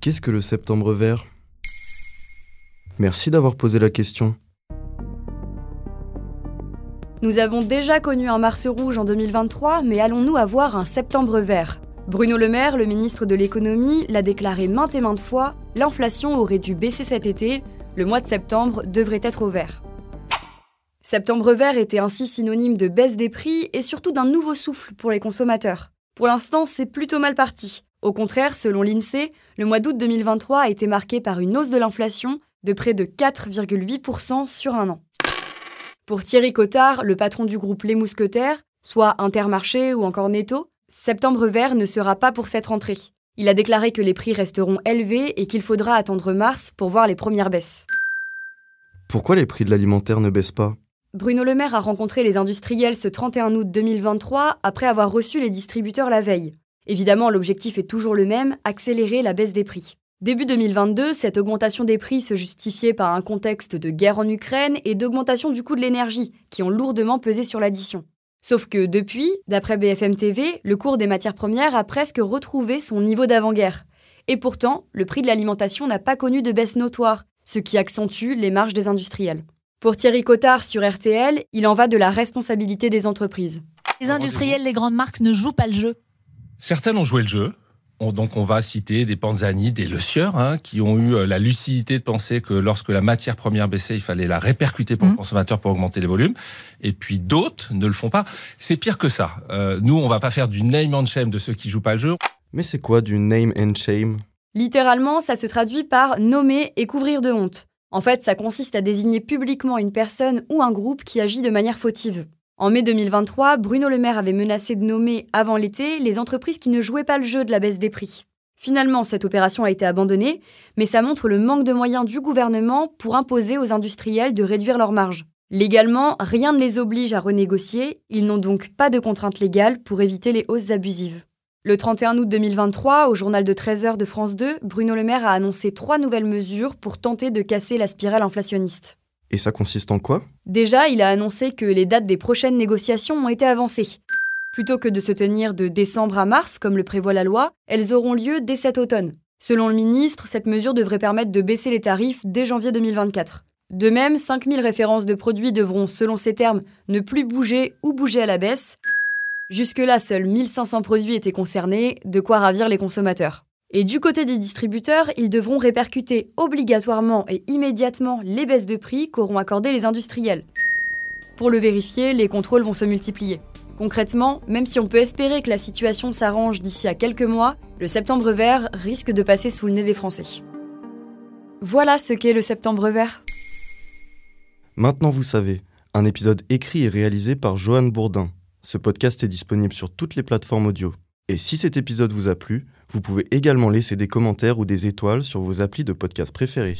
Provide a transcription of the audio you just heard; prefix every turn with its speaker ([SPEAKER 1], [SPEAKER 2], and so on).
[SPEAKER 1] Qu'est-ce que le septembre vert? Merci d'avoir posé la question.
[SPEAKER 2] Nous avons déjà connu un Mars rouge en 2023, mais allons-nous avoir un septembre vert? Bruno Le Maire, le ministre de l'économie, l'a déclaré maintes et maintes fois, l'inflation aurait dû baisser cet été, le mois de septembre devrait être au vert. Septembre vert était ainsi synonyme de baisse des prix et surtout d'un nouveau souffle pour les consommateurs. Pour l'instant, c'est plutôt mal parti. Au contraire, selon l'INSEE, le mois d'août 2023 a été marqué par une hausse de l'inflation de près de 4,8% sur un an. Pour Thierry Cottard, le patron du groupe Les Mousquetaires, soit Intermarché ou encore Netto, septembre vert ne sera pas pour cette rentrée. Il a déclaré que les prix resteront élevés et qu'il faudra attendre mars pour voir les premières baisses.
[SPEAKER 1] Pourquoi les prix de l'alimentaire ne baissent pas?
[SPEAKER 2] Bruno Le Maire a rencontré les industriels ce 31 août 2023 après avoir reçu les distributeurs la veille. Évidemment, l'objectif est toujours le même, accélérer la baisse des prix. Début 2022, cette augmentation des prix se justifiait par un contexte de guerre en Ukraine et d'augmentation du coût de l'énergie, qui ont lourdement pesé sur l'addition. Sauf que depuis, d'après BFM TV, le cours des matières premières a presque retrouvé son niveau d'avant-guerre. Et pourtant, le prix de l'alimentation n'a pas connu de baisse notoire, ce qui accentue les marges des industriels. Pour Thierry Cottard sur RTL, il en va de la responsabilité des entreprises.
[SPEAKER 3] Les industriels, les grandes marques ne jouent pas le jeu.
[SPEAKER 4] Certaines ont joué le jeu. donc on va citer des Panzani, des Le Sieur, hein, qui ont eu euh, la lucidité de penser que lorsque la matière première baissait, il fallait la répercuter pour le mmh. consommateur pour augmenter les volumes. Et puis d'autres ne le font pas. C'est pire que ça. Euh, nous, on va pas faire du name and shame de ceux qui jouent pas le jeu.
[SPEAKER 1] Mais c'est quoi du name and shame?
[SPEAKER 2] Littéralement, ça se traduit par nommer et couvrir de honte. En fait, ça consiste à désigner publiquement une personne ou un groupe qui agit de manière fautive. En mai 2023, Bruno Le Maire avait menacé de nommer, avant l'été, les entreprises qui ne jouaient pas le jeu de la baisse des prix. Finalement, cette opération a été abandonnée, mais ça montre le manque de moyens du gouvernement pour imposer aux industriels de réduire leurs marges. Légalement, rien ne les oblige à renégocier, ils n'ont donc pas de contraintes légales pour éviter les hausses abusives. Le 31 août 2023, au journal de 13h de France 2, Bruno Le Maire a annoncé trois nouvelles mesures pour tenter de casser la spirale inflationniste.
[SPEAKER 1] Et ça consiste en quoi?
[SPEAKER 2] Déjà, il a annoncé que les dates des prochaines négociations ont été avancées. Plutôt que de se tenir de décembre à mars, comme le prévoit la loi, elles auront lieu dès cet automne. Selon le ministre, cette mesure devrait permettre de baisser les tarifs dès janvier 2024. De même, 5000 références de produits devront, selon ces termes, ne plus bouger ou bouger à la baisse. Jusque-là, seuls 1500 produits étaient concernés, de quoi ravir les consommateurs. Et du côté des distributeurs, ils devront répercuter obligatoirement et immédiatement les baisses de prix qu'auront accordées les industriels. Pour le vérifier, les contrôles vont se multiplier. Concrètement, même si on peut espérer que la situation s'arrange d'ici à quelques mois, le septembre vert risque de passer sous le nez des Français. Voilà ce qu'est le septembre vert.
[SPEAKER 1] Maintenant vous savez, un épisode écrit et réalisé par Johan Bourdin. Ce podcast est disponible sur toutes les plateformes audio. Et si cet épisode vous a plu, vous pouvez également laisser des commentaires ou des étoiles sur vos applis de podcast préférés.